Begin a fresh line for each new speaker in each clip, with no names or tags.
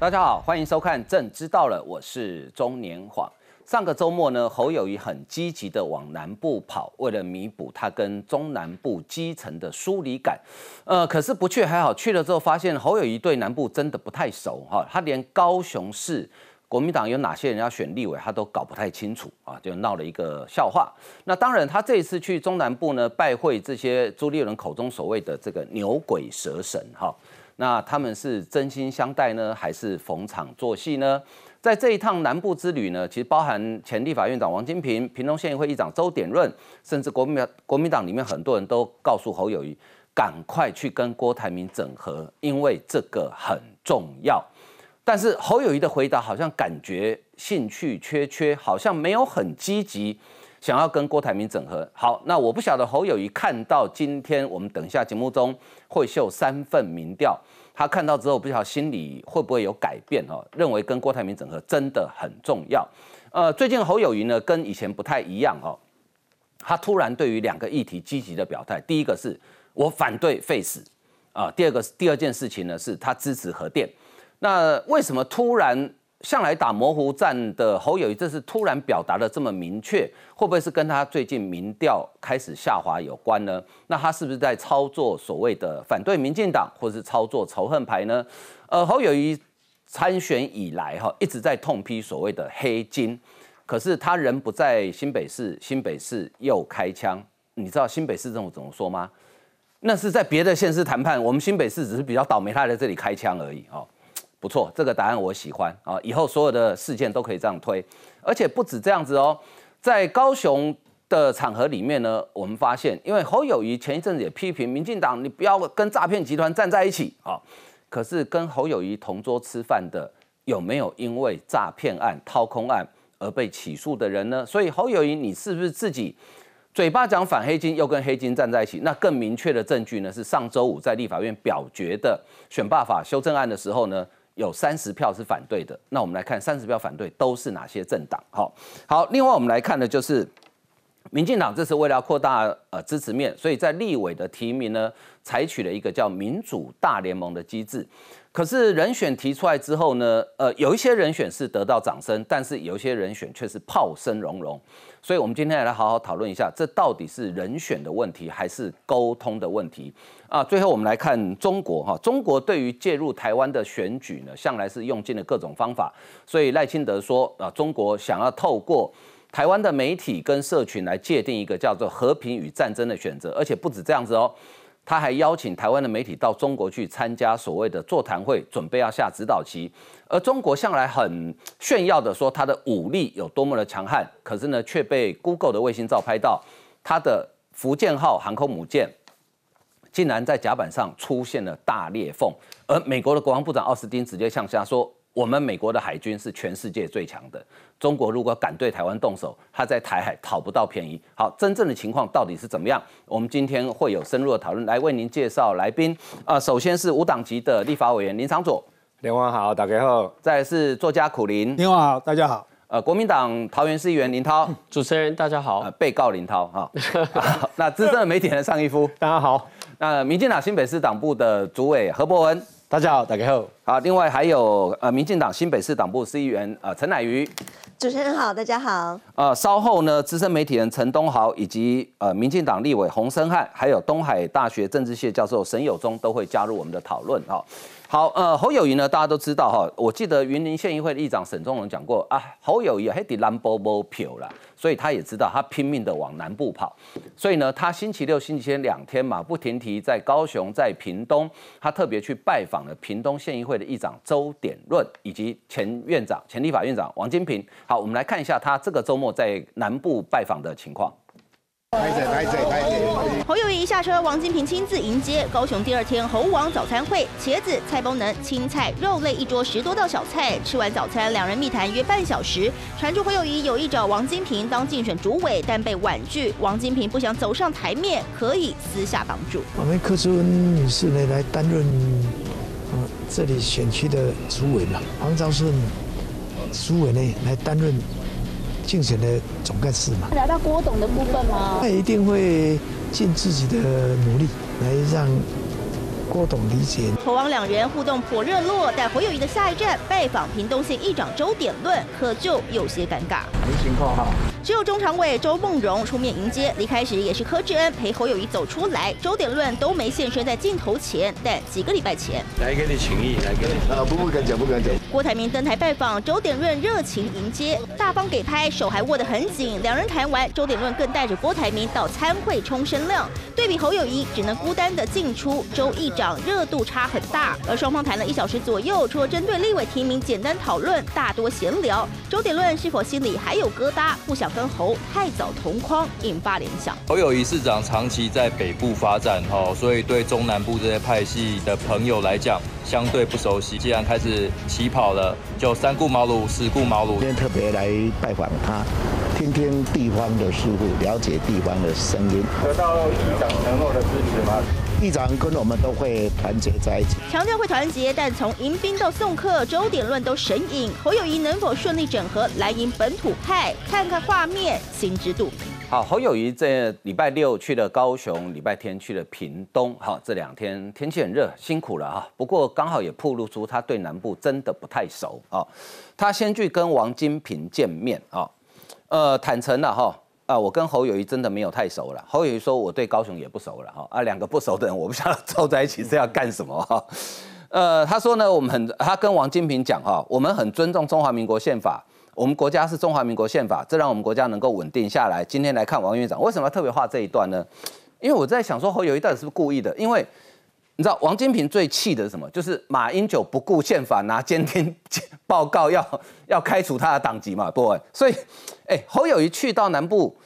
大家好，欢迎收看《朕知道了》，我是中年晃。上个周末呢，侯友谊很积极的往南部跑，为了弥补他跟中南部基层的疏离感。呃，可是不去还好，去了之后发现侯友谊对南部真的不太熟哈，他连高雄市国民党有哪些人要选立委，他都搞不太清楚啊，就闹了一个笑话。那当然，他这一次去中南部呢，拜会这些朱立伦口中所谓的这个牛鬼蛇神哈。那他们是真心相待呢，还是逢场作戏呢？在这一趟南部之旅呢，其实包含前立法院长王金平、屏东县议会议长周典润，甚至国民党国民党里面很多人都告诉侯友谊，赶快去跟郭台铭整合，因为这个很重要。但是侯友谊的回答好像感觉兴趣缺缺，好像没有很积极。想要跟郭台铭整合，好，那我不晓得侯友谊看到今天我们等一下节目中会秀三份民调，他看到之后不晓得心里会不会有改变哦，认为跟郭台铭整合真的很重要。呃，最近侯友谊呢跟以前不太一样哦，他突然对于两个议题积极的表态，第一个是我反对废死啊，第二个第二件事情呢是他支持核电，那为什么突然？向来打模糊战的侯友谊，这次突然表达的这么明确，会不会是跟他最近民调开始下滑有关呢？那他是不是在操作所谓的反对民进党，或是操作仇恨牌呢？呃，侯友谊参选以来，哈，一直在痛批所谓的黑金，可是他人不在新北市，新北市又开枪，你知道新北市政府怎么说吗？那是在别的县市谈判，我们新北市只是比较倒霉，他在这里开枪而已，哦。不错，这个答案我喜欢啊！以后所有的事件都可以这样推，而且不止这样子哦。在高雄的场合里面呢，我们发现，因为侯友谊前一阵子也批评民进党，你不要跟诈骗集团站在一起啊。可是跟侯友谊同桌吃饭的，有没有因为诈骗案、掏空案而被起诉的人呢？所以侯友谊，你是不是自己嘴巴讲反黑金，又跟黑金站在一起？那更明确的证据呢，是上周五在立法院表决的选罢法修正案的时候呢？有三十票是反对的，那我们来看三十票反对都是哪些政党？好，好，另外我们来看的就是民进党，这是为了要扩大呃支持面，所以在立委的提名呢，采取了一个叫民主大联盟的机制。可是人选提出来之后呢，呃，有一些人选是得到掌声，但是有一些人选却是炮声隆隆。所以，我们今天来好好讨论一下，这到底是人选的问题，还是沟通的问题啊？最后，我们来看中国哈，中国对于介入台湾的选举呢，向来是用尽了各种方法。所以赖清德说啊，中国想要透过台湾的媒体跟社群来界定一个叫做和平与战争的选择，而且不止这样子哦。他还邀请台湾的媒体到中国去参加所谓的座谈会，准备要下指导棋。而中国向来很炫耀的说他的武力有多么的强悍，可是呢却被 Google 的卫星照拍到，他的福建号航空母舰竟然在甲板上出现了大裂缝。而美国的国防部长奥斯汀直接向下说。我们美国的海军是全世界最强的。中国如果敢对台湾动手，他在台海讨不到便宜。好，真正的情况到底是怎么样？我们今天会有深入的讨论，来为您介绍来宾。啊，首先是无党籍的立法委员林长佐，
林王好，大家好。
再是作家苦林，
林王好，大家好。
呃，国民党桃园市议员林涛，
主持人大家好。
呃被告林涛哈。那资深的媒体人尚一夫，
大家好。
那民进党新北市党部的主委何伯文。
大家好，大家好。
好，另外还有呃，民进党新北市党部司议员呃陈乃瑜。
主持人好，大家好。
呃，稍后呢，资深媒体人陈东豪以及呃，民进党立委洪生汉，还有东海大学政治系教授沈友忠都会加入我们的讨论哈。好，呃，侯友谊呢，大家都知道哈。我记得云林县议会的议长沈忠荣讲过啊，侯友谊还得蓝波波票啦，所以他也知道他拼命的往南部跑。所以呢，他星期六、星期天两天马不停蹄在高雄、在屏东，他特别去拜访了屏东县议会的议长周典润以及前院长、前立法院长王金平。好，我们来看一下他这个周末在南部拜访的情况。
侯友谊下车，王金平亲自迎接。高雄第二天猴王早餐会，茄子、菜包能、青菜、肉类一桌十多道小菜。吃完早餐，两人密谈约半小时。传出侯友谊有意找王金平当竞选主委，但被婉拒。王金平不想走上台面，可以私下帮助。
我们柯淑恩女士呢来担任呃这里选区的主委嘛，黄昭顺主委呢来担任。竞选的总干事嘛，
聊到郭董的部分吗？
他一定会尽自己的努力来让郭董理解。
侯王两人互动颇热络，但侯友谊的下一站拜访屏东县议长周点论，可就有些尴尬。
没情况哈。
只有中常委周梦荣出面迎接，离开时也是柯志恩陪侯友谊走出来，周点论都没现身在镜头前。但几个礼拜前，
来给你情谊，来给你。
啊，不不敢讲，不敢讲。
郭台铭登台拜访，周点论热情迎接，大方给拍，手还握得很紧。两人谈完，周点论更带着郭台铭到参会冲声量。对比侯友谊只能孤单的进出，周议长热度差很大。而双方谈了一小时左右，除了针对立委提名简单讨论，大多闲聊。周点论是否心里还有疙瘩，不想跟侯太早同框，引发联想。
侯友谊市长长期在北部发展，哈，所以对中南部这些派系的朋友来讲。相对不熟悉，既然开始起跑了，就三顾茅庐，四顾茅庐。
今天特别来拜访他，听听地方的事务，了解地方的声音。
得到议长承诺的支持吗？
议长跟我们都会团结在一起，
强调会团结，但从迎宾到送客，周点论都神隐。侯友谊能否顺利整合蓝营本土派？看看画面，心知肚明。
好，侯友谊这礼拜六去了高雄，礼拜天去了屏东。好，这两天天气很热，辛苦了哈。不过刚好也暴露出他对南部真的不太熟啊。他先去跟王金平见面啊，呃，坦诚了哈啊，我跟侯友谊真的没有太熟了。侯友谊说我对高雄也不熟了哈啊，两个不熟的人，我不晓得 凑在一起是要干什么哈。呃，他说呢，我们很，他跟王金平讲哈，我们很尊重中华民国宪法。我们国家是中华民国宪法，这让我们国家能够稳定下来。今天来看王院长，为什么要特别画这一段呢？因为我在想说侯友谊到底是不是故意的？因为你知道王金平最气的是什么？就是马英九不顾宪法拿监听报告要要开除他的党籍嘛，不？所以，哎，侯友谊去到南部，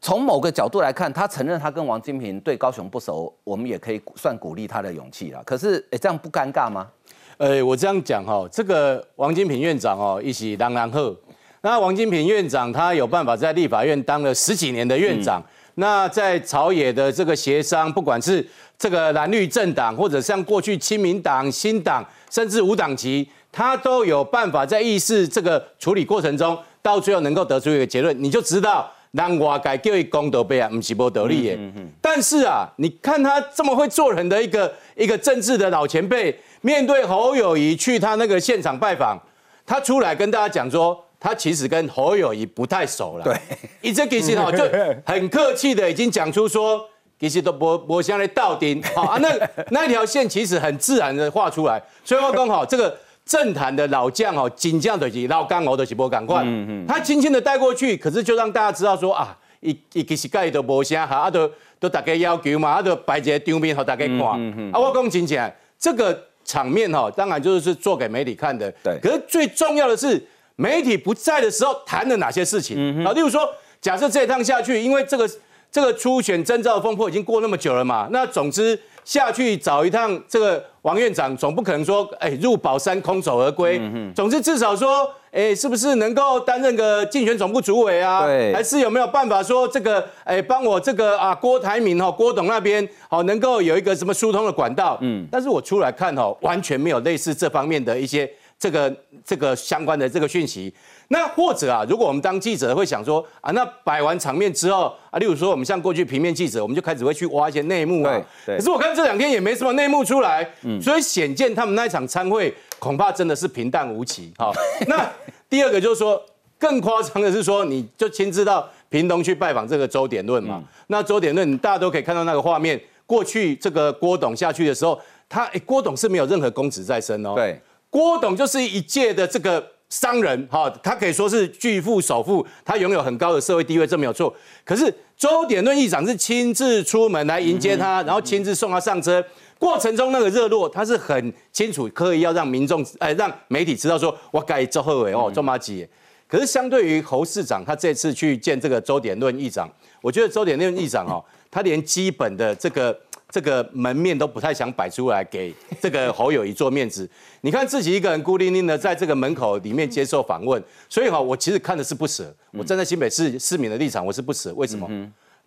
从某个角度来看，他承认他跟王金平对高雄不熟，我们也可以算鼓励他的勇气了。可是，哎，这样不尴尬吗？
哎，我这样讲哈，这个王金平院长哦，一起当然后，那王金平院长他有办法在立法院当了十几年的院长，那在朝野的这个协商，不管是这个蓝绿政党，或者像过去亲民党、新党，甚至无党籍，他都有办法在议事这个处理过程中，到最后能够得出一个结论，你就知道让外界叫一功德杯啊，不是不得利耶。但是啊，你看他这么会做人的一个一个政治的老前辈。面对侯友谊去他那个现场拜访，他出来跟大家讲说，他其实跟侯友谊不太熟了。
对，
一直其实哈 就很客气的已经讲出说，其实都不不像来倒钉。好啊，那 那条线其实很自然的画出来。所以我刚好这个政坛的老将哦，金将的是老干欧的是波赶快，嗯嗯，他轻轻的带过去，可是就让大家知道说啊，一一其实盖都无啥哈，啊都都大家要求嘛，啊都摆一个场面给大家看。嗯嗯啊，我讲真正这个。场面哈，当然就是做给媒体看的。
对。
可是最重要的是，媒体不在的时候谈了哪些事情啊？例如说，假设这一趟下去，因为这个这个初选征召风波已经过那么久了嘛，那总之下去找一趟这个王院长，总不可能说，哎，入宝山空手而归。总之至少说。哎，是不是能够担任个竞选总部主委啊？
对，
还是有没有办法说这个，哎，帮我这个啊，郭台铭哈，郭董那边好能够有一个什么疏通的管道？嗯，但是我出来看哈，完全没有类似这方面的一些这个这个相关的这个讯息。那或者啊，如果我们当记者会想说啊，那摆完场面之后啊，例如说我们像过去平面记者，我们就开始会去挖一些内幕啊。
对。
可是我看这两天也没什么内幕出来，嗯，所以显见他们那一场参会恐怕真的是平淡无奇。好，那第二个就是说，更夸张的是说，你就亲自到屏东去拜访这个周点论嘛。那周点论大家都可以看到那个画面，过去这个郭董下去的时候，他哎郭董是没有任何公职在身哦。
对。
郭董就是一届的这个。商人哈，他可以说是巨富首富，他拥有很高的社会地位，这没有错。可是周典论议长是亲自出门来迎接他，然后亲自送他上车，过程中那个热络，他是很清楚，刻意要让民众哎让媒体知道说，我改周后伟哦，周马吉。可是相对于侯市长，他这次去见这个周典论议长，我觉得周典论议长哦，他连基本的这个。这个门面都不太想摆出来给这个侯友谊做面子。你看自己一个人孤零零的在这个门口里面接受访问，所以哈，我其实看的是不舍。我站在新北市市民的立场，我是不舍。为什么？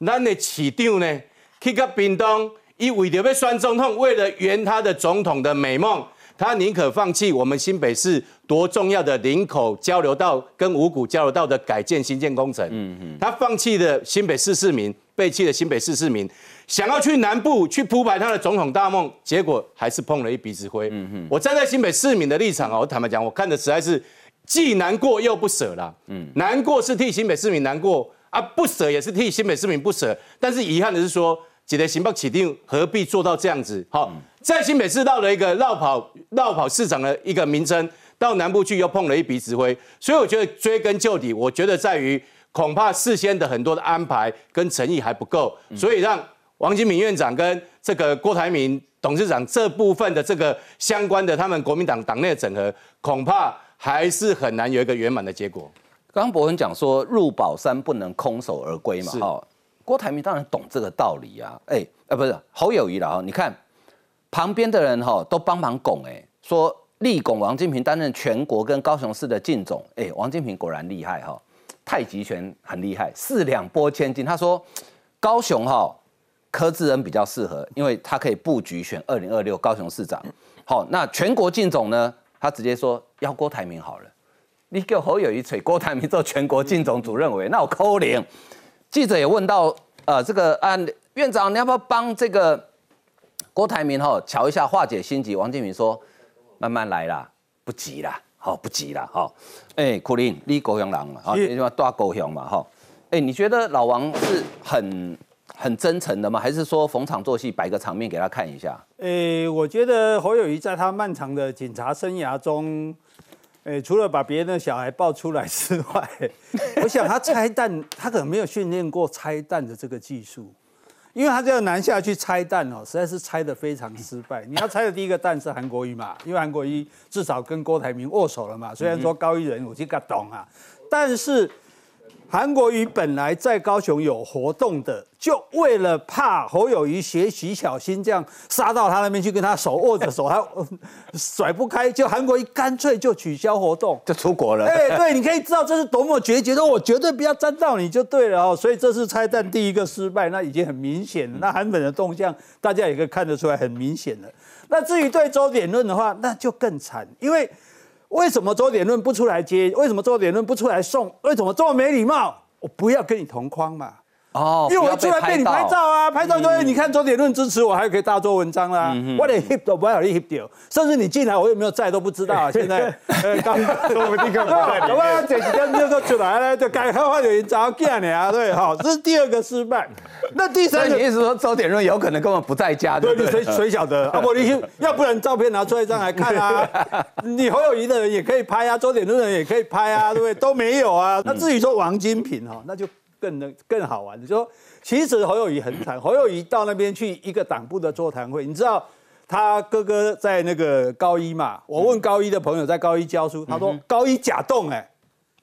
咱的市长呢，去到屏东，以为着要选总统，为了圆他的总统的美梦，他宁可放弃我们新北市多重要的林口交流道跟五股交流道的改建新建工程。嗯嗯，他放弃了新北市市民。背弃了新北市市民，想要去南部去铺排他的总统大梦，结果还是碰了一鼻子灰。嗯哼，我站在新北市民的立场啊，我坦白讲，我看的实在是既难过又不舍啦。嗯，难过是替新北市民难过啊，不舍也是替新北市民不舍。但是遗憾的是说，几台行报起定何必做到这样子？好，在新北市到了一个绕跑绕跑市长的一个名称，到南部去又碰了一鼻子灰，所以我觉得追根究底，我觉得在于。恐怕事先的很多的安排跟诚意还不够，所以让王金明院长跟这个郭台铭董事长这部分的这个相关的他们国民党党内的整合，恐怕还是很难有一个圆满的结果。
刚刚博文讲说入宝山不能空手而归嘛，哈，郭台铭当然懂这个道理啊，哎，呃，不是侯友谊了啊，你看旁边的人哈都帮忙拱，哎，说力拱王金平担任全国跟高雄市的进总，哎，王金平果然厉害哈。太极拳很厉害，四两拨千斤。他说高雄哈柯志恩比较适合，因为他可以布局选二零二六高雄市长。好，那全国竞总呢？他直接说要郭台铭好了。你给侯友谊吹郭台铭做全国竞总主任委，那我扣零。记者也问到，呃，这个啊院长，你要不要帮这个郭台铭哈瞧一下化解心急？王建民说慢慢来啦，不急啦。好不急了哈，哎，苦林，你高雄人嘛，好，你说大高雄嘛，哈，哎，你觉得老王是很很真诚的吗？还是说逢场作戏，摆个场面给他看一下？
哎，我觉得侯友谊在他漫长的警察生涯中，哎，除了把别人的小孩抱出来之外，我想他拆弹，他可能没有训练过拆弹的这个技术。因为他这样南下去拆弹哦，实在是拆的非常失败。你要拆的第一个弹是韩国瑜嘛，因为韩国瑜至少跟郭台铭握手了嘛。虽然说高一人我这个懂啊，但是。韩国瑜本来在高雄有活动的，就为了怕侯友谊学习小心这样杀到他那边去，跟他手握着手，他 甩不开，就韩国瑜干脆就取消活动，
就出国了。
哎，对，你可以知道这是多么决绝，说我绝对不要沾到你就对了哦。所以这次拆弹第一个失败，那已经很明显了。那韩粉的动向，大家也可以看得出来，很明显了。那至于对周点论的话，那就更惨，因为。为什么周点论不出来接？为什么周点论不出来送？为什么这么没礼貌？我不要跟你同框嘛。哦，因为我出来被你拍照啊，拍照说你看周点论支持我，还可以大做文章啦。我连 hip 都不要 hip 掉，甚至你进来我有没有在都不知道啊。现在刚我们立刻在，我们这几天就出来了，就该开发有人找见你啊，对，好，这是第二个失败。那第三个，
你意思说周点论有可能根本不在家？
对，你谁谁晓得？啊不，你要不然照片拿出来一张来看啊。你侯友谊的人也可以拍啊，周点论的人也可以拍啊，对不对？都没有啊。那至于说王金平哈，那就。更能更好玩，就说其实侯友谊很惨，侯友谊到那边去一个党部的座谈会，你知道他哥哥在那个高一嘛？我问高一的朋友在高一教书，他说高一假动哎，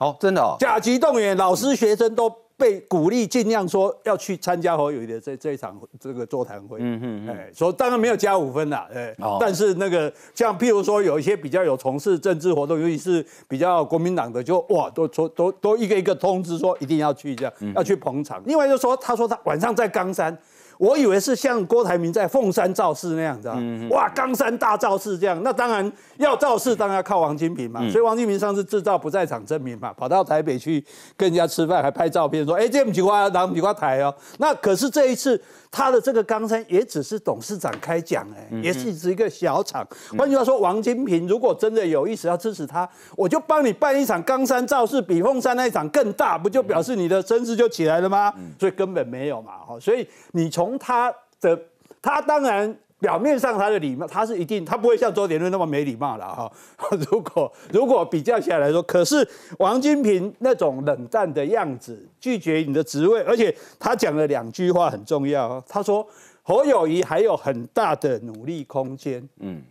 哦，真的哦，
甲级动员，老师学生都。被鼓励尽量说要去参加侯友谊的这这一场这个座谈会，嗯嗯，哎，说当然没有加五分啦，哎，但是那个像譬如说有一些比较有从事政治活动，尤其是比较国民党的，就哇都都都都一个一个通知说一定要去这样，要去捧场。另外就说他说他晚上在冈山。我以为是像郭台铭在凤山造势那样子啊，哇，冈山大造势这样，那当然要造势，当然要靠王金平嘛。所以王金平上次制造不在场证明嘛，跑到台北去跟人家吃饭，还拍照片说，哎，这不几块，拿不几块台哦。那可是这一次。他的这个冈山也只是董事长开讲，哎，也是只一个小厂。换句话说，王金平如果真的有意思要支持他，我就帮你办一场冈山造势，比凤山那一场更大，不就表示你的声势就起来了吗？所以根本没有嘛，哈。所以你从他的，他当然。表面上他的礼貌，他是一定，他不会像周杰伦那么没礼貌了哈。如果如果比较起来来说，可是王金平那种冷淡的样子，拒绝你的职位，而且他讲了两句话很重要，他说侯友谊还有很大的努力空间。嗯，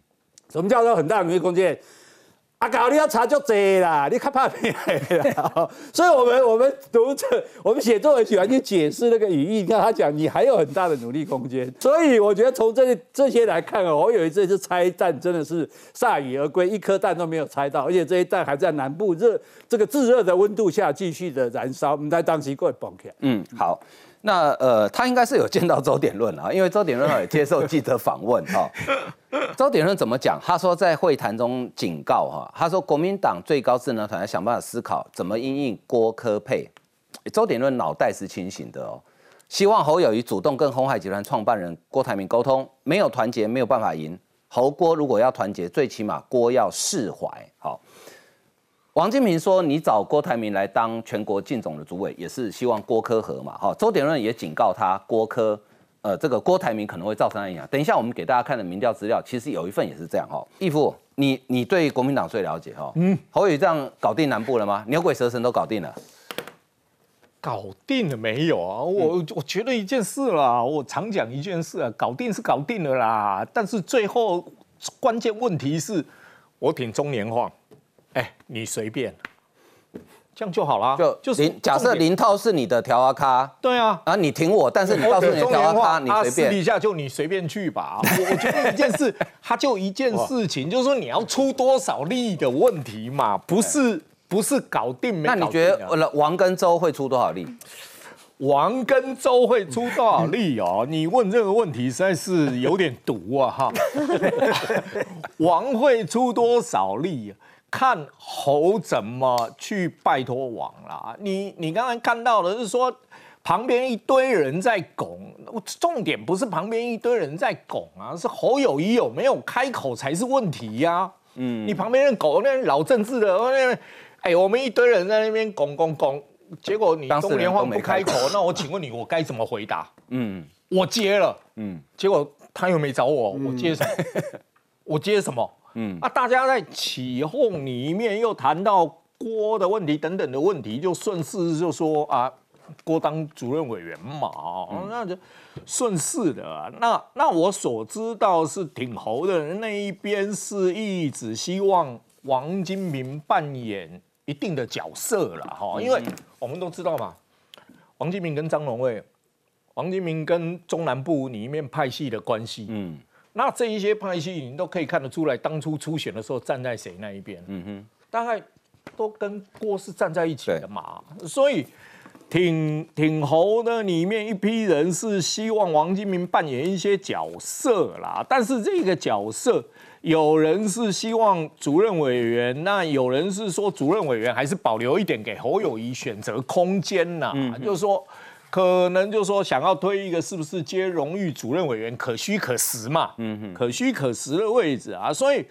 什么叫做很大的努力空间？啊，搞你要查就这啦，你看怕没啦？所以，我们我们读者，我们写作文喜欢去解释那个语义。你看他讲，你还有很大的努力空间。所以，我觉得从这这些来看啊，我有一次是拆弹，真的是铩羽而归，一颗弹都没有拆到，而且这些弹还在南部热这个炙热的温度下继续的燃烧。我们在当时过崩起来。
嗯，好。那呃，他应该是有见到周点论啊，因为周点论也接受记者访问哈。周点论怎么讲？他说在会谈中警告哈，他说国民党最高智能团要想办法思考怎么应应郭科配。周点论脑袋是清醒的哦，希望侯友谊主动跟红海集团创办人郭台铭沟通，没有团结没有办法赢。侯郭如果要团结，最起码郭要释怀。好，王金平说你找郭台铭来当全国竞总的主委，也是希望郭科和嘛。哈，周点润也警告他郭科，呃，这个郭台铭可能会造成影响。等一下我们给大家看的民调资料，其实有一份也是这样哈。义父，你你对国民党最了解哈？嗯，侯友谊这样搞定南部了吗？牛鬼蛇神都搞定了。
搞定了没有啊？我我觉得一件事啦，我常讲一件事啊，搞定是搞定了啦，但是最后关键问题是，我挺中年晃，哎，你随便，这样就好了。
就就是假设林涛是你的调阿咖，
对啊，
啊你挺我，但是你告诉你调阿咖，你随便，
私底下就你随便去吧。我我觉得一件事，他就一件事情，就是说你要出多少力的问题嘛，不是。不是搞定没？
那你觉得王跟周会出多少力？
王跟周会出多少力哦？你问这个问题实在是有点毒啊！哈，王会出多少力？看猴怎么去拜托王啦。你你刚才看到的是说旁边一堆人在拱，重点不是旁边一堆人在拱啊，是侯友谊有没有开口才是问题呀。嗯，你旁边人狗那老政治的那。哎，我们一堆人在那边拱拱拱，结果你中联荒不开口，那我请问你，我该怎么回答？嗯，我接了，嗯，结果他又没找我，我接什么？我接什么？嗯，啊，大家在起哄里面又谈到郭的问题等等的问题，就顺势就说啊，郭当主任委员嘛，那就顺势的。那那我所知道是挺侯的那一边是一直希望王金明扮演。一定的角色了哈，因为我们都知道嘛，王金明跟张荣惠，王金明跟中南部里面派系的关系，嗯，那这一些派系你都可以看得出来，当初初选的时候站在谁那一边，嗯哼，大概都跟郭是站在一起的嘛，所以挺挺侯的里面一批人是希望王金明扮演一些角色啦，但是这个角色。有人是希望主任委员，那有人是说主任委员还是保留一点给侯友谊选择空间呐？就是说，可能就是说想要推一个是不是接荣誉主任委员可虚可实嘛？嗯哼，可虚可实的位置啊，所以。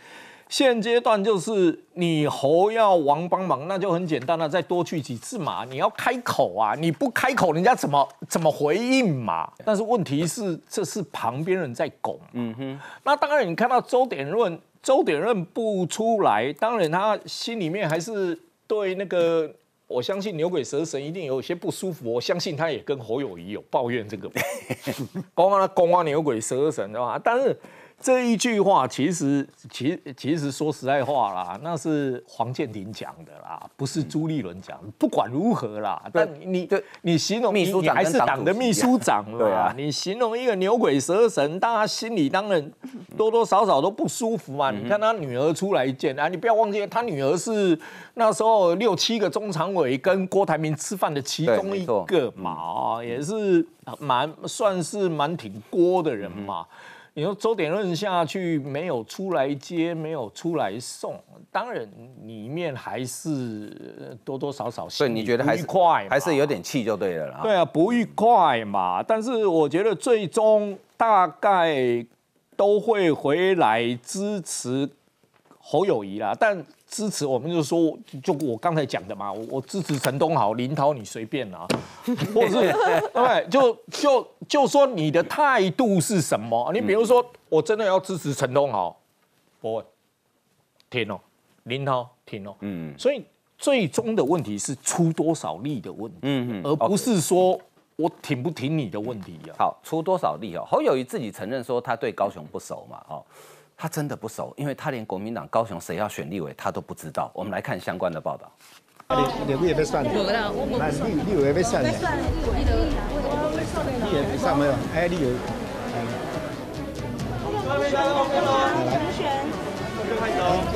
现阶段就是你侯要王帮忙，那就很简单了，再多去几次嘛。你要开口啊，你不开口，人家怎么怎么回应嘛？但是问题是，这是旁边人在拱。嗯哼。那当然，你看到周点润，周点润不出来，当然他心里面还是对那个，我相信牛鬼蛇神一定有些不舒服。我相信他也跟侯友谊有抱怨这个，公啊公啊牛鬼蛇神对吧？但是。这一句话其实，其其实说实在话啦，那是黄建庭讲的啦，不是朱立伦讲。不管如何啦，但你你形容你你还是党的秘书长对啊，你形容一个牛鬼蛇神，大家心里当然 多多少少都不舒服嘛。你看他女儿出来见啊，你不要忘记他女儿是那时候六七个中常委跟郭台铭吃饭的其中一个嘛，啊，也是蛮算是蛮挺郭的人嘛。你说周点论下去没有出来接，没有出来送，当然里面还是多多少少
对，你觉得还是快，还是有点气就对了啦。
对啊，不愉快嘛。但是我觉得最终大概都会回来支持侯友谊啦。但支持我们就说，就我刚才讲的嘛，我我支持陈东豪、林涛，你随便啊，或者是对，就就就说你的态度是什么？你比如说，我真的要支持陈东豪，不会停哦，林涛停哦，嗯，所以最终的问题是出多少力的问题，嗯嗯，而不是说我挺不挺你的问题啊。
好，出多少力哦？侯友谊自己承认说他对高雄不熟嘛，哦。他真的不熟，因为他连国民党高雄谁要选立委他都不知道。我们来看相关的报道。
立立委被算了，那立立委被算的，立委被算没有？哎，立委。来，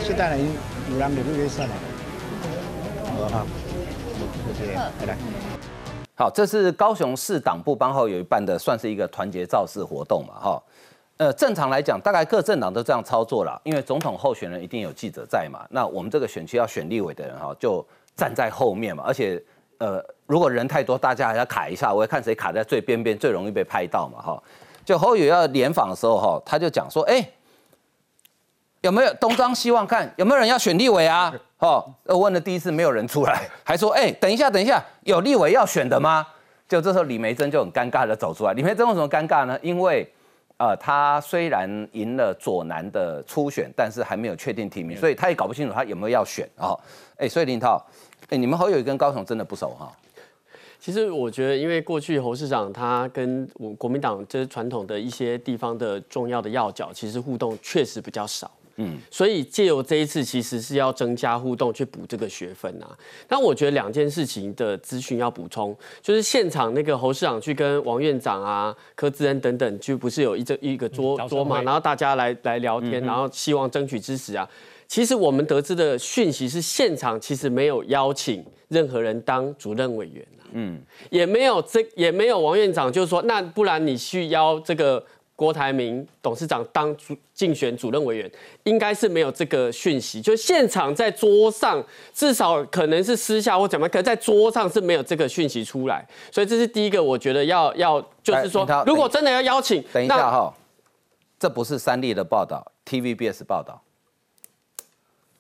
现在呢，有人立委算了。好哈，谢谢，拜拜。
好，这是高雄市党部帮后有一办的，算是一个团结造势活动嘛，哈。呃，正常来讲，大概各政党都这样操作了，因为总统候选人一定有记者在嘛。那我们这个选区要选立委的人哈，就站在后面嘛。而且，呃，如果人太多，大家还要卡一下，我要看谁卡在最边边，最容易被拍到嘛，哈。就侯友要联访的时候，哈，他就讲说，哎，有没有东张西望看，有没有人要选立委啊？哦，问了第一次没有人出来，还说，哎，等一下，等一下，有立委要选的吗？就这时候李梅珍就很尴尬的走出来。李梅珍为什么尴尬呢？因为，呃，他虽然赢了左南的初选，但是还没有确定提名，所以他也搞不清楚他有没有要选啊。哎，所以林涛，哎，你们侯友谊跟高雄真的不熟哈？
其实我觉得，因为过去侯市长他跟我国民党这是传统的一些地方的重要的要角，其实互动确实比较少。嗯，所以借由这一次，其实是要增加互动，去补这个学分啊。那我觉得两件事情的资讯要补充，就是现场那个侯市长去跟王院长啊、柯志恩等等，就不是有一这一个桌桌嘛，然后大家来来聊天，然后希望争取支持啊。其实我们得知的讯息是，现场其实没有邀请任何人当主任委员。啊嗯，也没有这也没有王院长，就是说，那不然你去邀这个郭台铭董事长当主竞选主任委员，应该是没有这个讯息。就现场在桌上，至少可能是私下或怎么，可能在桌上是没有这个讯息出来。所以这是第一个，我觉得要要就是说，如果真的要邀请，
等一下哈，这不是三立的报道，TVBS 报道，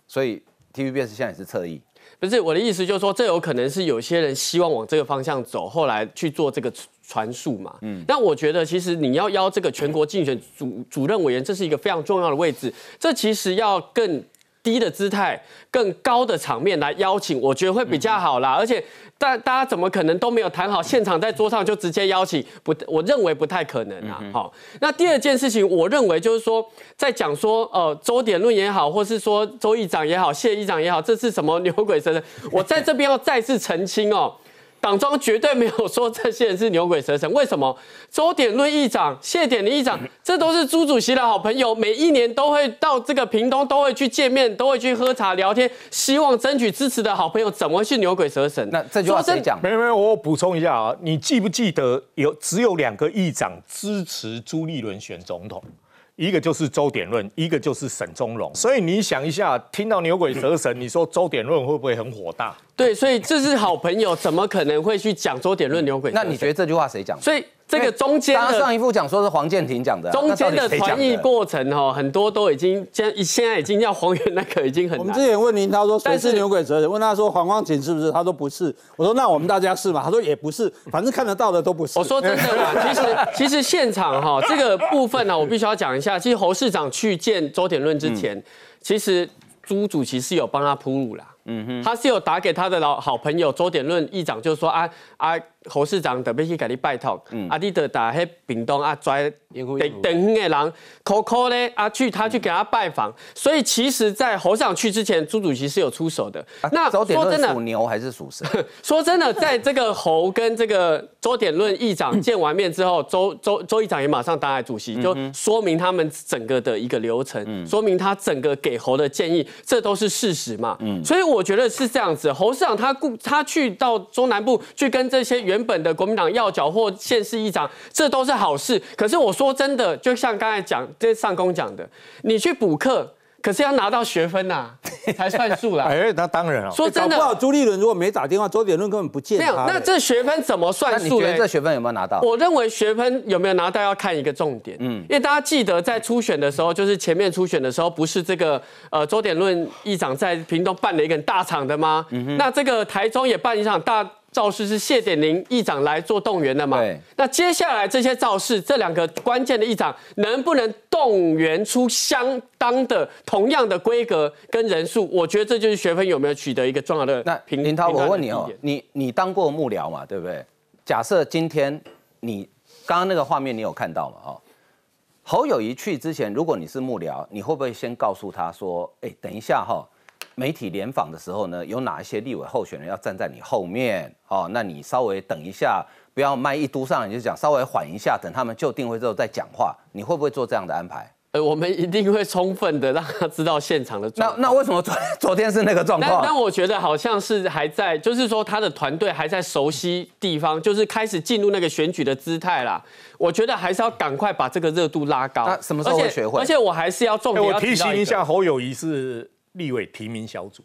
所以 TVBS 现在也是侧翼。
不是我的意思，就是说这有可能是有些人希望往这个方向走，后来去做这个传述嘛。嗯，但我觉得其实你要邀这个全国竞选主主任委员，这是一个非常重要的位置，这其实要更。低的姿态，更高的场面来邀请，我觉得会比较好啦。而且，大大家怎么可能都没有谈好，现场在桌上就直接邀请？不，我认为不太可能啊。好，那第二件事情，我认为就是说，在讲说，呃，周点论也好，或是说周议长也好，谢议长也好，这是什么牛鬼蛇神？我在这边要再次澄清哦。党中绝对没有说这些人是牛鬼蛇神，为什么？周点论议长、谢点的议长，这都是朱主席的好朋友，每一年都会到这个屏东，都会去见面，都会去喝茶聊天，希望争取支持的好朋友，怎么会是牛鬼蛇神？
那这句话谁讲？
没有没有，我补充一下啊，你记不记得有只有两个议长支持朱立伦选总统？一个就是周典论，一个就是沈宗荣，所以你想一下，听到牛鬼蛇神，你说周典论会不会很火大？
对，所以这是好朋友，怎么可能会去讲周典论牛鬼？
那你觉得这句话谁讲？
所以。这个中间刚刚
上一副讲说是黄建廷讲的，
中间的传译过程哈，很多都已经现现在已经要 还原那个已经很。
我们之前问您，他说谁是牛鬼蛇神？问他说黄光景是不是？他说不是。我说那我们大家是吗？他说也不是，反正看得到的都不是。
我说真的啦，其实其实现场哈这个部分呢，我必须要讲一下。其实侯市长去见周点论之前，其实朱主席是有帮他铺路啦。嗯哼，他是有打给他的老好朋友周点论议长，就说啊啊。侯市长特别去给你拜托，啊，你得打迄屏东啊，拽等等远的人 call 咧，啊，去他去给他拜访，所以其实，在侯市长去之前，朱主席是有出手的。
那说真的，属牛还是属蛇？
说真的，在这个侯跟这个周点论议长见完面之后，周周周议长也马上当来主席，就说明他们整个的一个流程，说明他整个给侯的建议，这都是事实嘛。嗯，所以我觉得是这样子，侯市长他顾他去到中南部去跟这些。原本的国民党要角或县市议长，这都是好事。可是我说真的，就像刚才讲，这上公讲的，你去补课。可是要拿到学分呐，才算数啦。
哎，那当然了。
说真的，
不好。朱立伦如果没打电话，周点论根本不见。
没有，那这学分怎么算数？
你觉得这学分有没有拿到？
我认为学分有没有拿到要看一个重点。嗯，因为大家记得在初选的时候，就是前面初选的时候，不是这个呃周点论议长在屏东办了一个大场的吗？嗯那这个台中也办一场大。造势是谢点林议长来做动员的嘛？对。那接下来这些造势，这两个关键的议长能不能动员出相当的、同样的规格跟人数？我觉得这就是学分有没有取得一个重要的。
那平林涛，我问你哦，你你当过幕僚嘛？对不对？假设今天你刚刚那个画面你有看到嘛？哦，侯友谊去之前，如果你是幕僚，你会不会先告诉他说：“哎，等一下哈。”媒体联访的时候呢，有哪一些立委候选人要站在你后面？哦，那你稍微等一下，不要麦一嘟上你就讲，稍微缓一下，等他们就定位之后再讲话。你会不会做这样的安排？
呃，我们一定会充分的让他知道现场的状
那那为什么昨昨天是那个状况？
但我觉得好像是还在，就是说他的团队还在熟悉地方，就是开始进入那个选举的姿态啦。我觉得还是要赶快把这个热度拉高。
什么时候会学会？
而且我还是要重点
我提醒一下，侯友谊是。立委提名小组，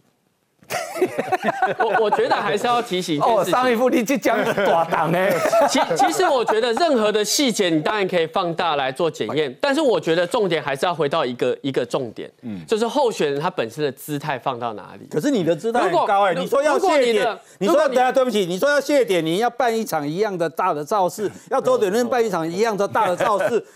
我我觉得还是要提醒哦，
上一副你即将大档哎。
其其实我觉得任何的细节你当然可以放大来做检验，但是我觉得重点还是要回到一个一个重点，嗯，就是候选人他本身的姿态放到哪里。
可是你的姿态很高哎，你说要谢点，你说等下对不起，你说要谢点，你要办一场一样的大的造势，要周点论办一场一样的大的造势。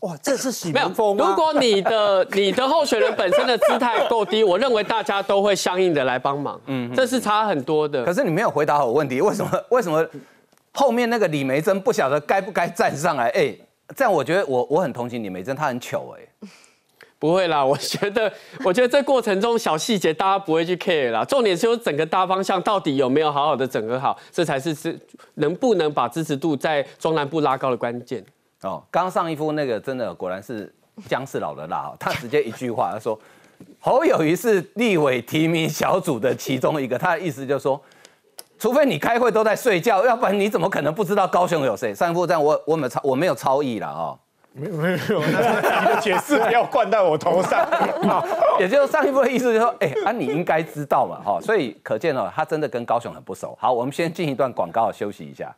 哇，这是喜
如果你的 你的候选人本身的姿态够低，我认为大家都会相应的来帮忙。嗯，这是差很多的。
可是你没有回答我问题，为什么 为什么后面那个李梅珍不晓得该不该站上来？哎，这样我觉得我我很同情李梅珍，她很糗哎。
不会啦，我觉得我觉得这过程中小细节大家不会去 care 啦，重点是整个大方向到底有没有好好的整合好，这才是是能不能把支持度在中南部拉高的关键。
哦，刚上一副那个真的果然是姜是老的辣哦，他直接一句话 他说，侯友谊是立委提名小组的其中一个，他的意思就是说，除非你开会都在睡觉，要不然你怎么可能不知道高雄有谁？上一副这样我我没有超我没有超意了哦，
没有没有，你的解释不要灌在我头上，
也就是上一副的意思就是说，哎啊你应该知道嘛哈，所以可见哦，他真的跟高雄很不熟。好，我们先进一段广告休息一下。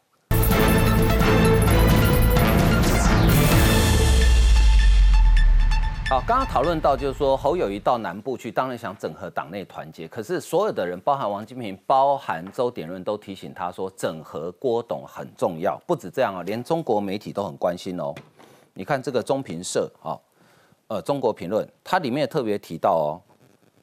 好，刚刚讨论到就是说侯友谊到南部去，当然想整合党内团结。可是所有的人，包含王金平、包含周典论，都提醒他说，整合郭董很重要。不止这样啊，连中国媒体都很关心哦。你看这个中评社啊，呃，中国评论，它里面也特别提到哦，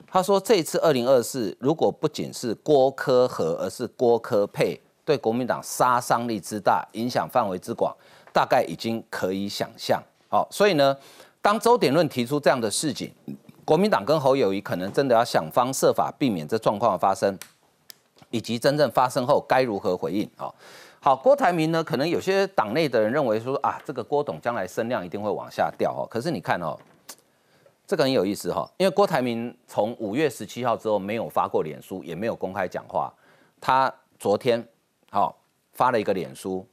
他说这次二零二四，如果不仅是郭科和，而是郭科配，对国民党杀伤力之大，影响范围之广，大概已经可以想象。好，所以呢。当周点论提出这样的事情，国民党跟侯友谊可能真的要想方设法避免这状况的发生，以及真正发生后该如何回应啊？好，郭台铭呢？可能有些党内的人认为说啊，这个郭董将来声量一定会往下掉哦。可是你看哦，这个很有意思哈，因为郭台铭从五月十七号之后没有发过脸书，也没有公开讲话，他昨天好发了一个脸书。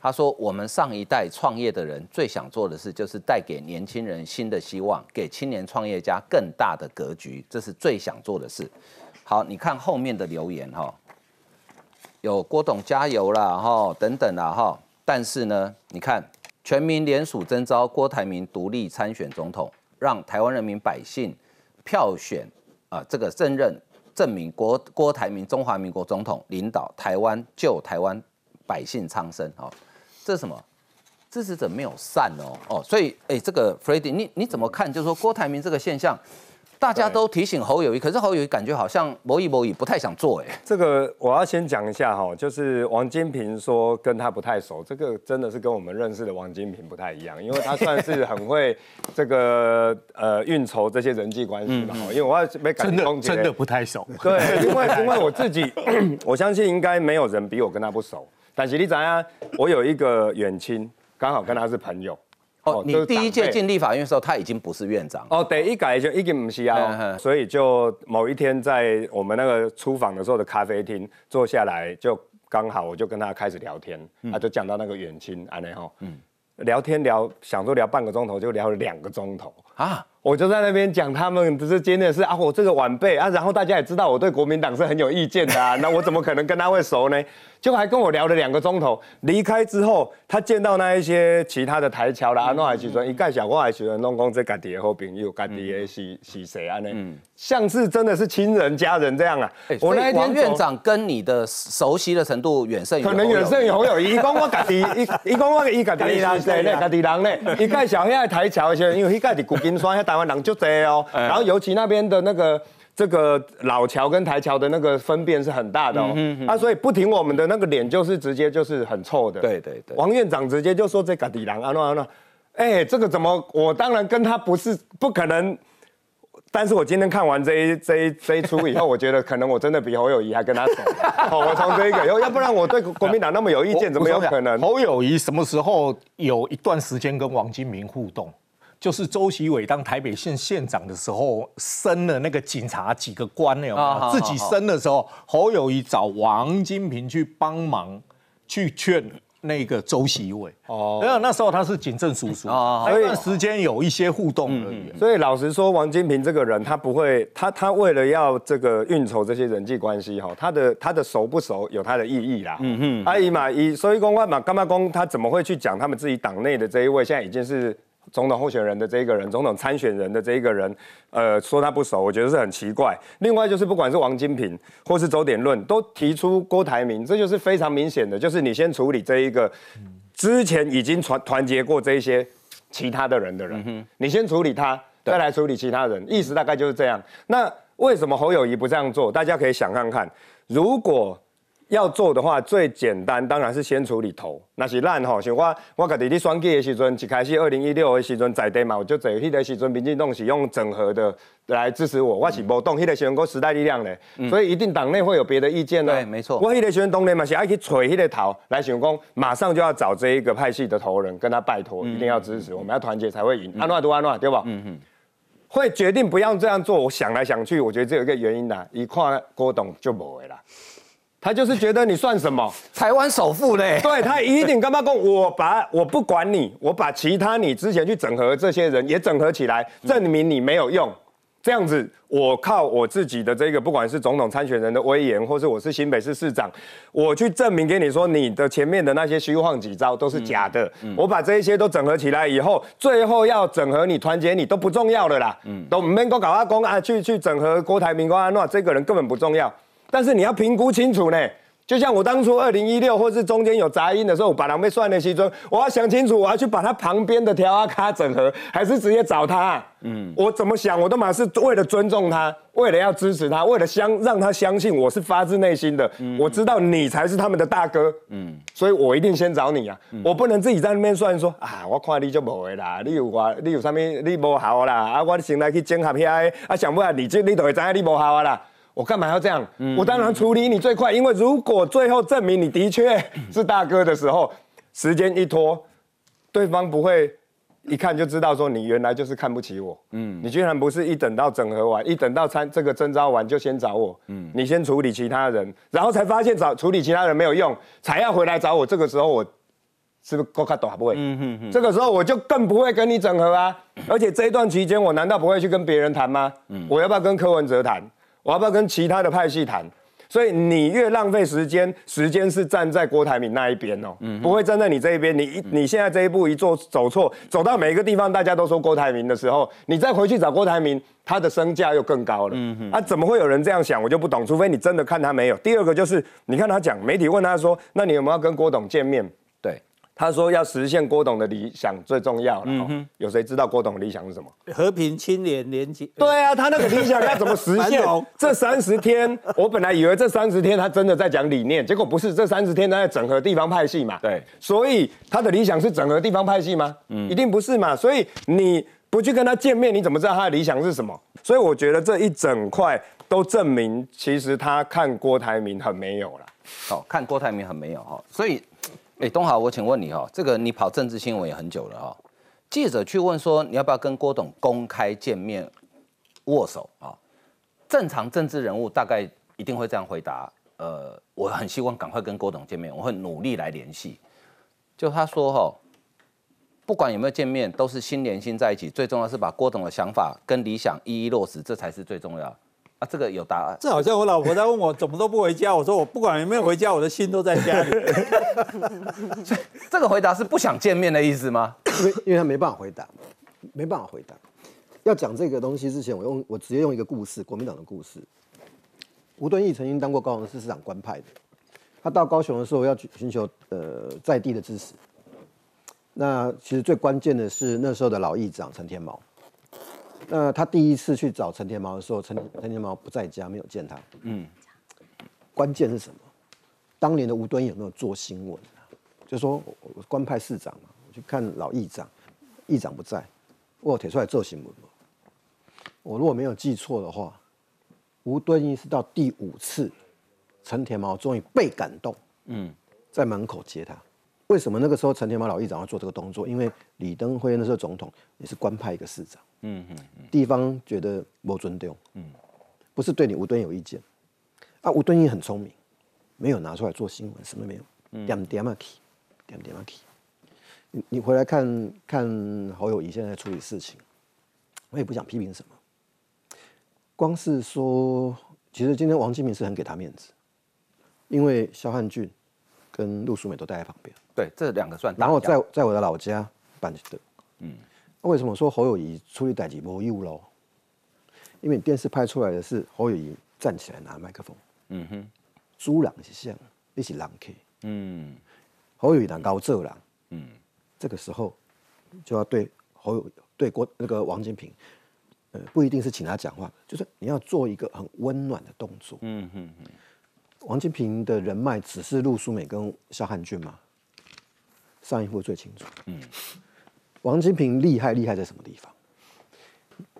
他说：“我们上一代创业的人最想做的事，就是带给年轻人新的希望，给青年创业家更大的格局，这是最想做的事。”好，你看后面的留言哈，有郭董加油啦哈，等等啦哈。但是呢，你看全民联署征召郭台铭独立参选总统，让台湾人民百姓票选啊，这个胜任证明郭郭台铭中华民国总统，领导台湾救台湾百姓苍生啊。这是什么？支持者没有散哦哦，所以哎，这个 f r e d d y 你你怎么看？就是说郭台铭这个现象，大家都提醒侯友谊，可是侯友谊感觉好像某一某一不太想做哎。
这个我要先讲一下哈，就是王金平说跟他不太熟，这个真的是跟我们认识的王金平不太一样，因为他算是很会这个呃运筹这些人际关系嘛。因为我要没
真的真的不太熟，
对，因为因为我自己 我相信应该没有人比我跟他不熟。但是你怎样？我有一个远亲，刚好跟他是朋友。
哦，你第一届进立法院的时候，他已经不是院长。
哦，对，一改就已经不是啊。所以就某一天在我们那个出访的时候的咖啡厅坐下来，就刚好我就跟他开始聊天，他就讲到那个远亲，安内吼，嗯，聊天聊，想说聊半个钟头，就聊了两个钟头啊。我就在那边讲他们之间的事啊，我这个晚辈啊，然后大家也知道我对国民党是很有意见的啊，那我怎么可能跟他会熟呢？就还跟我聊了两个钟头。离开之后，他见到那一些其他的台侨啦，阿诺还是说一概小我还是说弄公这家己的好朋友，家己的是是谁啊？呢？像是真的是亲人家人这样啊。
我那一天院长跟你的熟悉的程度远胜于
可能远胜于侯友谊。伊讲我家己，伊伊讲我伊家己人谁咧？家己人咧？一概小遐台侨些，因为一概伫古金山遐台湾人就多哦。然后尤其那边的那个。这个老桥跟台桥的那个分辨是很大的哦，啊，所以不停我们的那个脸就是直接就是很臭的。
对对对，
王院长直接就说这个底狼啊那那，哎，这个怎么？我当然跟他不是不可能，但是我今天看完这一 这一这一出以后，我觉得可能我真的比侯友谊还跟他熟。好，我从这个，要要不然我对国民党那么有意见，怎么有可能？
侯友谊什么时候有一段时间跟王金明互动？就是周习伟当台北县县长的时候，升了那个警察几个官呢？自己升的时候，侯友谊找王金平去帮忙去劝那个周习伟哦，因为那时候他是警政叔叔，那段时间有一些互动而已。
所以老实说，王金平这个人，他不会，他他为了要这个运筹这些人际关系哈，他的他的熟不熟有他的意义啦。嗯哼，阿姨嘛，以所以公万嘛，干嘛公他怎么会去讲他们自己党内的这一位，现在已经是。总统候选人的这一个人，总统参选人的这一个人，呃，说他不熟，我觉得是很奇怪。另外就是，不管是王金平或是周点论，都提出郭台铭，这就是非常明显的，就是你先处理这一个之前已经团团结过这一些其他的人的人，你先处理他，再来处理其他人，意思大概就是这样。那为什么侯友谊不这样做？大家可以想看看，如果。要做的话，最简单当然是先处理头。那是烂吼，像我我家己咧选举的时阵，一开始二零一六的时阵在地嘛，我就在迄个时阵，民进党是用整合的来支持我，我是无动迄个时阵过时代力量嘞，所以一定党内会有别的意见
呢。对，没错。
我迄个时阵当然嘛是爱去揣迄个头来想讲，马上就要找这一个派系的头人跟他拜托，一定要支持，我们要团结才会赢。安诺都安诺，对吧？嗯嗯。会决定不要这样做，我想来想去，我觉得这有一个原因呐，一看郭董就无的啦。他就是觉得你算什么？
台湾首富嘞？
对他一定干嘛讲？我把我不管你，我把其他你之前去整合这些人也整合起来，证明你没有用。这样子，我靠我自己的这个，不管是总统参选人的威严，或是我是新北市市长，我去证明给你说，你的前面的那些虚晃几招都是假的。我把这一些都整合起来以后，最后要整合你、团结你都不重要了啦。嗯，都没够搞阿公啊，去去整合郭台铭、郭安诺，这个人根本不重要。但是你要评估清楚呢，就像我当初二零一六或是中间有杂音的时候，我把他们算的时候，我要想清楚，我要去把他旁边的条啊卡整合，还是直接找他？嗯，我怎么想，我都嘛是为了尊重他，为了要支持他，为了相让他相信我是发自内心的。我知道你才是他们的大哥，嗯，所以我一定先找你啊，我不能自己在那边算说啊，我看你就无的啦，你有我，你有啥物，你无效啦，啊，我先来去整合遐，啊，想不啊，你这你都会知影你无效啊啦。我干嘛要这样？我当然处理你最快，因为如果最后证明你的确是大哥的时候，时间一拖，对方不会一看就知道说你原来就是看不起我。嗯，你居然不是一等到整合完，一等到参这个征召完就先找我。嗯，你先处理其他人，然后才发现找处理其他人没有用，才要回来找我。这个时候我是不是够卡短不会？嗯嗯嗯。这个时候我就更不会跟你整合啊！而且这一段期间，我难道不会去跟别人谈吗？嗯，我要不要跟柯文哲谈？我要不要跟其他的派系谈？所以你越浪费时间，时间是站在郭台铭那一边哦，不会站在你这一边。你一你现在这一步一做走错，走到每一个地方大家都说郭台铭的时候，你再回去找郭台铭，他的身价又更高了。嗯啊，怎么会有人这样想？我就不懂。除非你真的看他没有。第二个就是，你看他讲，媒体问他说，那你有没有跟郭董见面？他说要实现郭董的理想最重要了。有谁知道郭董的理想是什么？
和平、清廉、廉洁。
对啊，他那个理想要怎么实现？这三十天，我本来以为这三十天他真的在讲理念，结果不是。这三十天他在整合地方派系嘛？
对。
所以他的理想是整合地方派系吗？嗯，一定不是嘛。所以你不去跟他见面，你怎么知道他的理想是什么？所以我觉得这一整块都证明，其实他看郭台铭很没有了。
好看郭台铭很没有哈，所以。哎，东豪，我请问你哈，这个你跑政治新闻也很久了哈。记者去问说你要不要跟郭董公开见面握手啊？正常政治人物大概一定会这样回答。呃，我很希望赶快跟郭董见面，我会努力来联系。就他说哈，不管有没有见面，都是心连心在一起，最重要是把郭董的想法跟理想一一落实，这才是最重要。啊，这个有答案。
这好像我老婆在问我怎么都不回家，我说我不管有没有回家，我的心都在家里。
这个回答是不想见面的意思吗？
因为因为他没办法回答，没办法回答。要讲这个东西之前，我用我直接用一个故事，国民党的故事。吴敦义曾经当过高雄市市长官派的，他到高雄的时候要去寻求呃在地的支持。那其实最关键的是那时候的老议长陈天毛。那他第一次去找陈天毛的时候，陈陈天毛不在家，没有见他。嗯，关键是什么？当年的吴敦有没有做新闻啊？就说我官派市长嘛，我去看老议长，议长不在，我提出来做新闻嘛。我如果没有记错的话，吴敦义是到第五次，陈天毛终于被感动，嗯，在门口接他。为什么那个时候陈天毛老议长要做这个动作？因为李登辉那时候总统也是官派一个市长。嗯嗯，地方觉得没尊重，嗯，不是对你吴敦有意见，啊，吴敦义很聪明，没有拿出来做新闻，什么没有，点点啊去，点点啊去。你你回来看看侯友谊现在处理事情，我也不想批评什么。光是说，其实今天王金明是很给他面子，因为肖汉俊跟陆淑美都待在旁边。
对，这两个算。
然后在在我的老家办的，嗯，那为什么说侯友谊处理代级无义务喽？因为电视拍出来的是侯友谊站起来拿麦克风，嗯哼，猪狼是像，你是狼客，嗯，侯友谊拿高这狼，嗯，这个时候就要对侯友对郭那个王金平。呃，不一定是请他讲话，就是你要做一个很温暖的动作。嗯哼哼。王金平的人脉只是陆淑美跟肖汉俊吗？上一副最清楚。嗯。王金平厉害厉害在什么地方？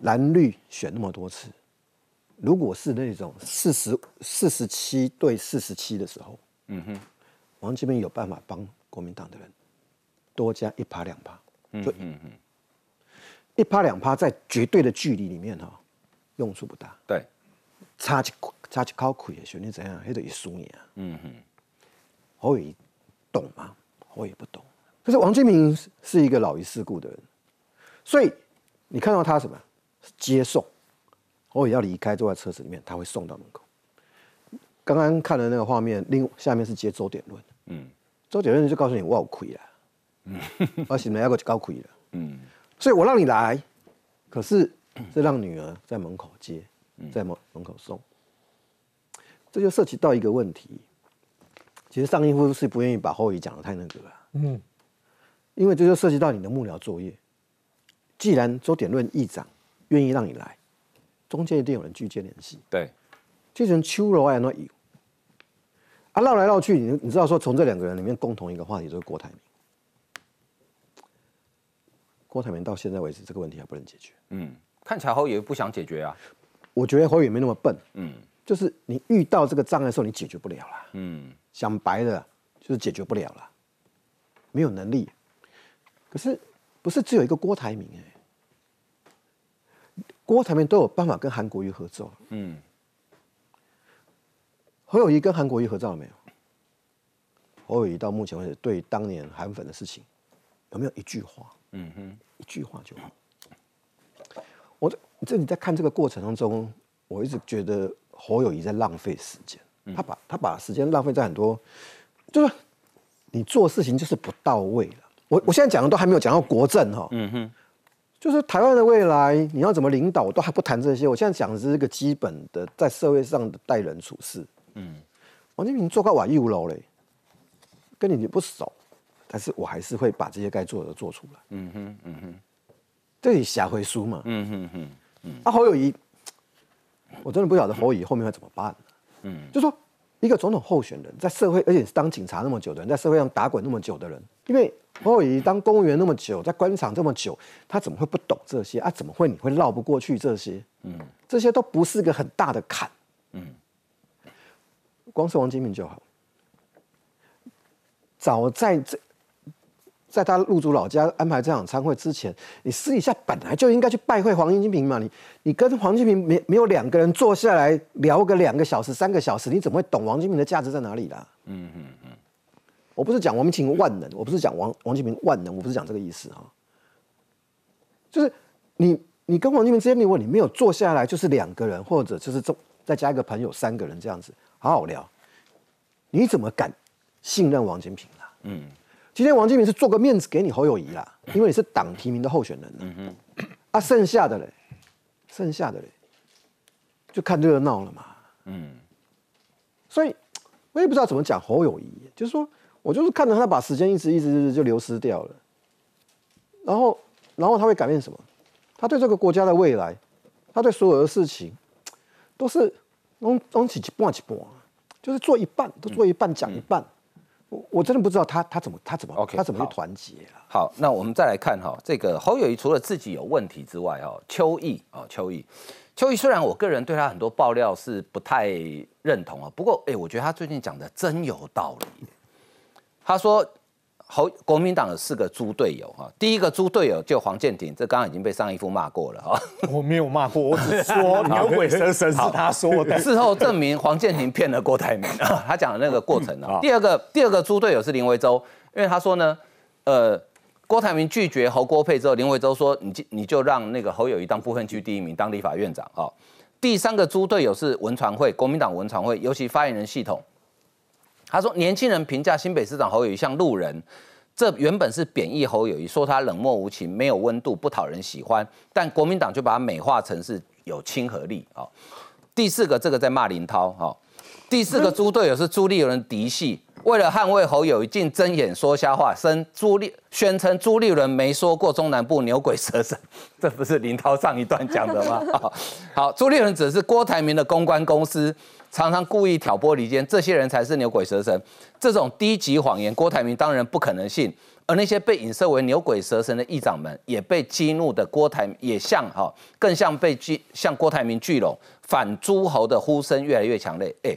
蓝绿选那么多次，如果是那种四十四十七对四十七的时候，嗯哼，王金平有办法帮国民党的人多加一趴两趴，就嗯哼。一趴两趴，在绝对的距离里面哈，用处不大。
对，
差一差一口气的旋律怎样，那就一输赢。嗯哼，侯友懂吗？我也不懂。可是王金平是一个老于世故的人，所以你看到他什么？接送偶尔要离开，坐在车子里面，他会送到门口。刚刚看的那个画面，另下面是接周点论。嗯，周点论就告诉你我有亏了，嗯，而且呢要个高亏了。嗯。所以我让你来，可是是让女儿在门口接，在门门口送，这就涉及到一个问题。其实上一夫是不愿意把后裔讲的太那个了，嗯，因为这就涉及到你的幕僚作业。既然周点论议长愿意让你来，中间一定有人拒接联系。
对，
这成秋柔爱那有，啊绕来绕去，你你知道说从这两个人里面共同一个话题就是郭台铭。郭台铭到现在为止，这个问题还不能解决。
嗯，看起来侯友不想解决啊。
我觉得侯友没那么笨。嗯，就是你遇到这个障碍的时候，你解决不了了。嗯，想白的，就是解决不了了，没有能力。可是不是只有一个郭台铭哎，郭台铭都有办法跟韩国瑜合作。嗯，侯友谊跟韩国瑜合照了没有？侯友谊到目前为止对当年韩粉的事情有没有一句话？嗯哼，一句话就好。我这你在看这个过程当中，我一直觉得侯友谊在浪费时间。他把他把时间浪费在很多，就是你做事情就是不到位了。我我现在讲的都还没有讲到国政哈。嗯哼，就是台湾的未来你要怎么领导，我都还不谈这些。我现在讲的是一个基本的在社会上的待人处事。嗯，王金平做个瓦义五楼嘞，跟你不熟。但是我还是会把这些该做的做出来。嗯哼，嗯哼，这里下回书嘛。嗯哼哼，嗯。啊，侯友谊，我真的不晓得侯友谊后面会怎么办。嗯，就说一个总统候选人，在社会，而且是当警察那么久的人，在社会上打滚那么久的人，因为侯友谊当公务员那么久，在官场这么久，他怎么会不懂这些啊？怎么会你会绕不过去这些？嗯，这些都不是个很大的坎。嗯，光是王金平就好。早在这。在他入主老家安排这场参会之前，你私底下本来就应该去拜会黄金平嘛。你你跟黄金平没没有两个人坐下来聊个两个小时、三个小时，你怎么会懂王金平的价值在哪里啦？嗯嗯嗯，我不是讲王金平万能，我不是讲王王金平万能，我不是讲这个意思啊。就是你你跟王金平之间，如果你没有坐下来，就是两个人，或者就是再加一个朋友，三个人这样子好好聊，你怎么敢信任王金平啦？嗯。今天王金平是做个面子给你侯友谊啦，因为你是党提名的候选人。嗯哼，啊，剩下的嘞，剩下的嘞，就看热闹了嘛。嗯，所以我也不知道怎么讲侯友谊，就是说我就是看着他把时间一直一直一直就流失掉了，然后然后他会改变什么？他对这个国家的未来，他对所有的事情，都是弄弄起一半一半，就是做一半都做一半讲一半。我真的不知道他他怎么他怎么他怎么去团结了。
好，那我们再来看哈，这个侯友谊除了自己有问题之外，哈，邱毅哦，邱毅，邱毅虽然我个人对他很多爆料是不太认同啊，不过哎，我觉得他最近讲的真有道理。他说侯国民党有四个猪队友哈，第一个猪队友就黄建庭，这刚刚已经被上一夫骂过了哈。
我没有骂过，我只说牛鬼蛇神是他说的。
事后证明黄建庭骗了郭台铭，他讲的那个过程啊。第二个第二个猪队友是林维洲，因为他说呢，呃，郭台铭拒绝侯郭配之后，林维洲说你你就让那个侯友谊当部分区第一名，当立法院长啊。第三个猪队友是文传会，国民党文传会，尤其发言人系统。他说：“年轻人评价新北市长侯友谊像路人，这原本是贬义侯友谊，说他冷漠无情、没有温度、不讨人喜欢。但国民党就把他美化成是有亲和力啊。第四个，这个在骂林涛哈。第四个猪队友是朱立伦嫡系，为了捍卫侯友谊，竟睁眼说瞎话，称朱立宣称朱立伦没说过中南部牛鬼蛇神，这不是林涛上一段讲的吗？好，朱立伦只是郭台铭的公关公司。”常常故意挑拨离间，这些人才是牛鬼蛇神。这种低级谎言，郭台铭当然不可能信。而那些被影射为牛鬼蛇神的议长们，也被激怒的郭台也像哈，更像被激向郭台铭聚拢，反诸侯的呼声越来越强烈。哎，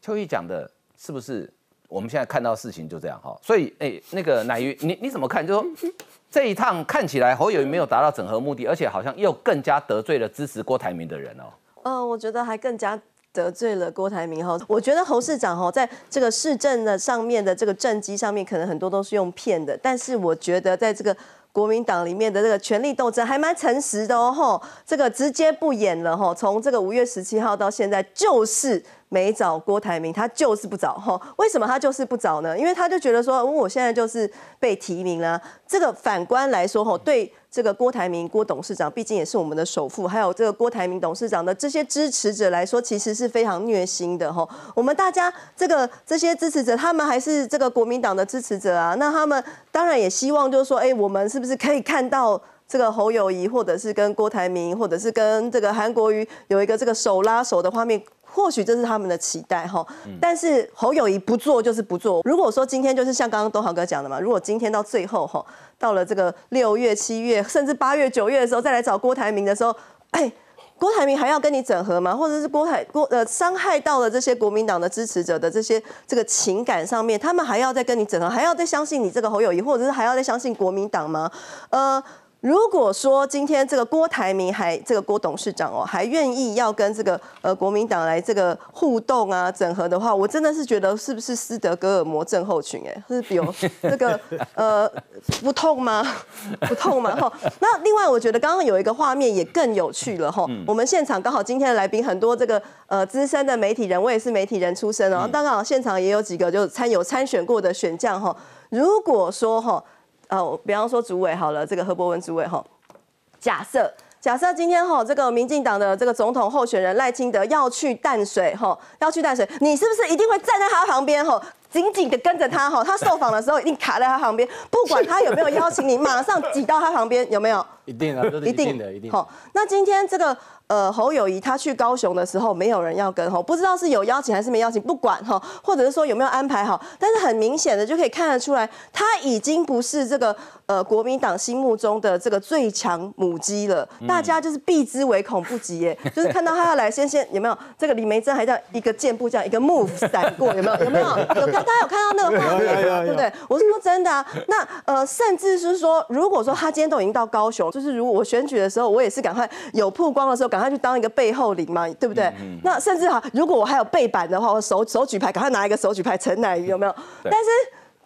秋意讲的是不是？我们现在看到事情就这样哈。所以哎，那个乃瑜，你你怎么看？就说 这一趟看起来侯友谊没有达到整合目的，而且好像又更加得罪了支持郭台铭的人哦。
呃，我觉得还更加。得罪了郭台铭哈，我觉得侯市长哈，在这个市政的上面的这个政绩上面，可能很多都是用骗的，但是我觉得在这个国民党里面的这个权力斗争还蛮诚实的哦，吼，这个直接不演了哈，从这个五月十七号到现在就是。没找郭台铭，他就是不找哈。为什么他就是不找呢？因为他就觉得说，我现在就是被提名了。这个反观来说哈，对这个郭台铭郭董事长，毕竟也是我们的首富，还有这个郭台铭董事长的这些支持者来说，其实是非常虐心的哈。我们大家这个这些支持者，他们还是这个国民党的支持者啊。那他们当然也希望，就是说，哎，我们是不是可以看到这个侯友谊，或者是跟郭台铭，或者是跟这个韩国瑜有一个这个手拉手的画面？或许这是他们的期待哈，但是侯友谊不做就是不做。如果说今天就是像刚刚东豪哥讲的嘛，如果今天到最后哈，到了这个六月、七月，甚至八月、九月的时候再来找郭台铭的时候，哎，郭台铭还要跟你整合吗？或者是郭台郭呃伤害到了这些国民党的支持者的这些这个情感上面，他们还要再跟你整合，还要再相信你这个侯友谊，或者是还要再相信国民党吗？呃。如果说今天这个郭台铭还这个郭董事长哦，还愿意要跟这个呃国民党来这个互动啊整合的话，我真的是觉得是不是斯德哥尔摩症候群哎，是比如 这个呃不痛吗？不痛吗？哈。那另外我觉得刚刚有一个画面也更有趣了哈。我们现场刚好今天的来宾很多这个呃资深的媒体人，我也是媒体人出身哦。刚好现场也有几个就参有参选过的选将哈。如果说哈。哦，哦比方说主委好了，这个何伯文主委哈，假设假设今天哈，这个民进党的这个总统候选人赖清德要去淡水哈，要去淡水，你是不是一定会站在他旁边哈，紧紧的跟着他哈，他受访的时候一定卡在他旁边，不管他有没有邀请你，马上挤到他旁边，有没有？
一定啊，一定的，一定。好，
那今天这个。呃，侯友谊他去高雄的时候，没有人要跟哈，不知道是有邀请还是没邀请，不管哈，或者是说有没有安排好，但是很明显的就可以看得出来，他已经不是这个呃国民党心目中的这个最强母鸡了，大家就是避之唯恐不及耶，就是看到他要来，先先有没有？这个李梅珍还在一个箭步这样一个 move 闪过，有没有？有没有？有看 大家有看到那个画面对不对？我是说真的啊，那呃甚至是说，如果说他今天都已经到高雄，就是如果我选举的时候，我也是赶快有曝光的时候赶。快去当一个背后领嘛，对不对？那甚至哈，如果我还有背板的话，我手手举牌，赶快拿一个手举牌陈乃瑜有没有？但是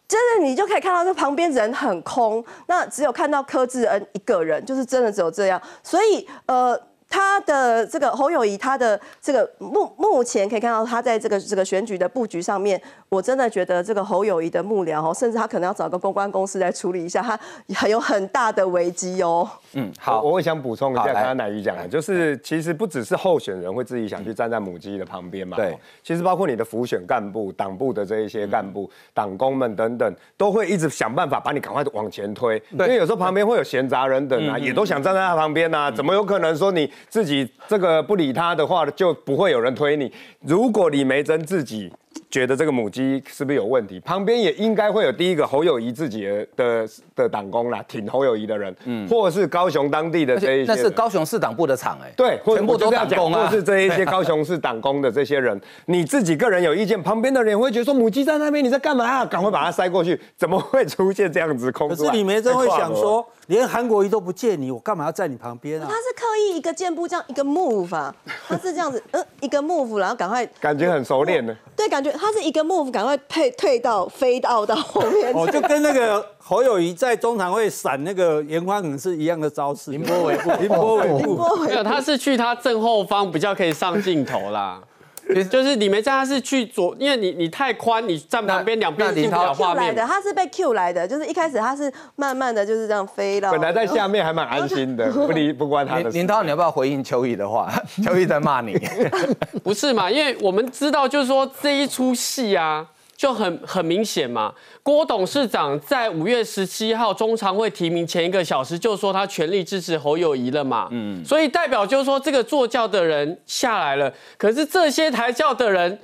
真的你就可以看到这旁边人很空，那只有看到柯志恩一个人，就是真的只有这样。所以呃。他的这个侯友谊，他的这个目目前可以看到，他在这个这个选举的布局上面，我真的觉得这个侯友谊的幕僚，甚至他可能要找个公关公司来处理一下，他很有很大的危机哦。
嗯，好，我也想补充一下，刚刚乃瑜讲的，就是其实不只是候选人会自己想去站在母鸡的旁边嘛，
对，
其实包括你的辅选干部、党部的这一些干部、党工们等等，都会一直想办法把你赶快往前推，因为有时候旁边会有闲杂人等啊，也都想站在他旁边啊，怎么有可能说你？自己这个不理他的话，就不会有人推你。如果李梅珍自己觉得这个母鸡是不是有问题？旁边也应该会有第一个侯友谊自己的的的党工啦，挺侯友谊的人，嗯，或者是高雄当地的这一些，
那是高雄市党部的厂哎，
对，
全部都党工
啊，或是这一些 高雄市党工的这些人，你自己个人有意见，旁边的人会觉得说母鸡在那边你在干嘛啊？赶快把它塞过去，怎么会出现这样子空？
可是李梅珍会想说，连韩国瑜都不见你，我干嘛要在你旁边啊？
他是刻意一个箭步这样一个 move 啊，他是这样子，呃，一个 move，然后赶快，
感觉很熟练呢，
对，感觉他是一个 move，赶快退退到飞到到后面，
哦，就跟那个侯友谊在中常会闪那个严宽可是一样的招式，
凌波尾部，
凌波尾部，
没有，他是去他正后方比较可以上镜头啦。就是你没站，他是去左，因为你你太宽，你站旁边两边进不了画面。
的，他是被 Q 来的，就是一开始他是慢慢的就是这样飞了。
本来在下面还蛮安心的，不离不关他的。
林涛，你要不要回应秋雨的话？秋雨在骂你。
不是嘛？因为我们知道，就是说这一出戏啊。就很很明显嘛，郭董事长在五月十七号中常会提名前一个小时就说他全力支持侯友谊了嘛，嗯，所以代表就是说这个坐轿的人下来了，可是这些抬轿的人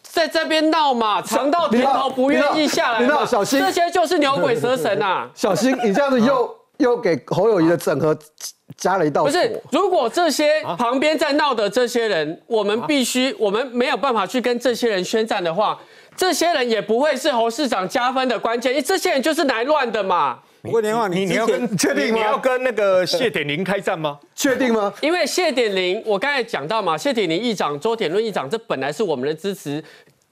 在这边闹嘛，尝到甜头不愿意下来嘛，
小心，
这些就是牛鬼蛇神啊，
小心你这样子又又给侯友谊的整合加了一道
不是，如果这些旁边在闹的这些人，我们必须我们没有办法去跟这些人宣战的话。这些人也不会是侯市长加分的关键，因为这些人就是来乱的嘛。
不过，连话
你你要跟
确定吗？
你要跟那个谢点林开战吗？
确定吗？
因为谢点林，我刚才讲到嘛，谢点林议长、周点论议长，这本来是我们的支持，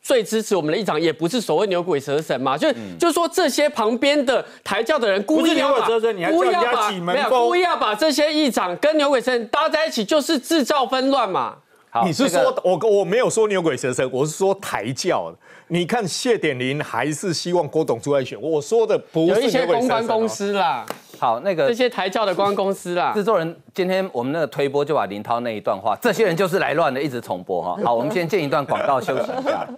最支持我们的议长，也不是所谓牛鬼蛇神嘛。就就说这些旁边的抬轿的人故意要把故意要把没有故意要把这些议长跟牛鬼蛇神搭在一起，就是制造纷乱嘛。
你是说我我没有说牛鬼蛇神，我是说抬轿的。你看谢点林还是希望郭董出来选，我说的不是
有一些公关公司啦，
好那个
这些台教的公关公司啦，
制作人今天我们那个推播就把林涛那一段话，这些人就是来乱的，一直重播哈。好，我们先见一段广告休息一下。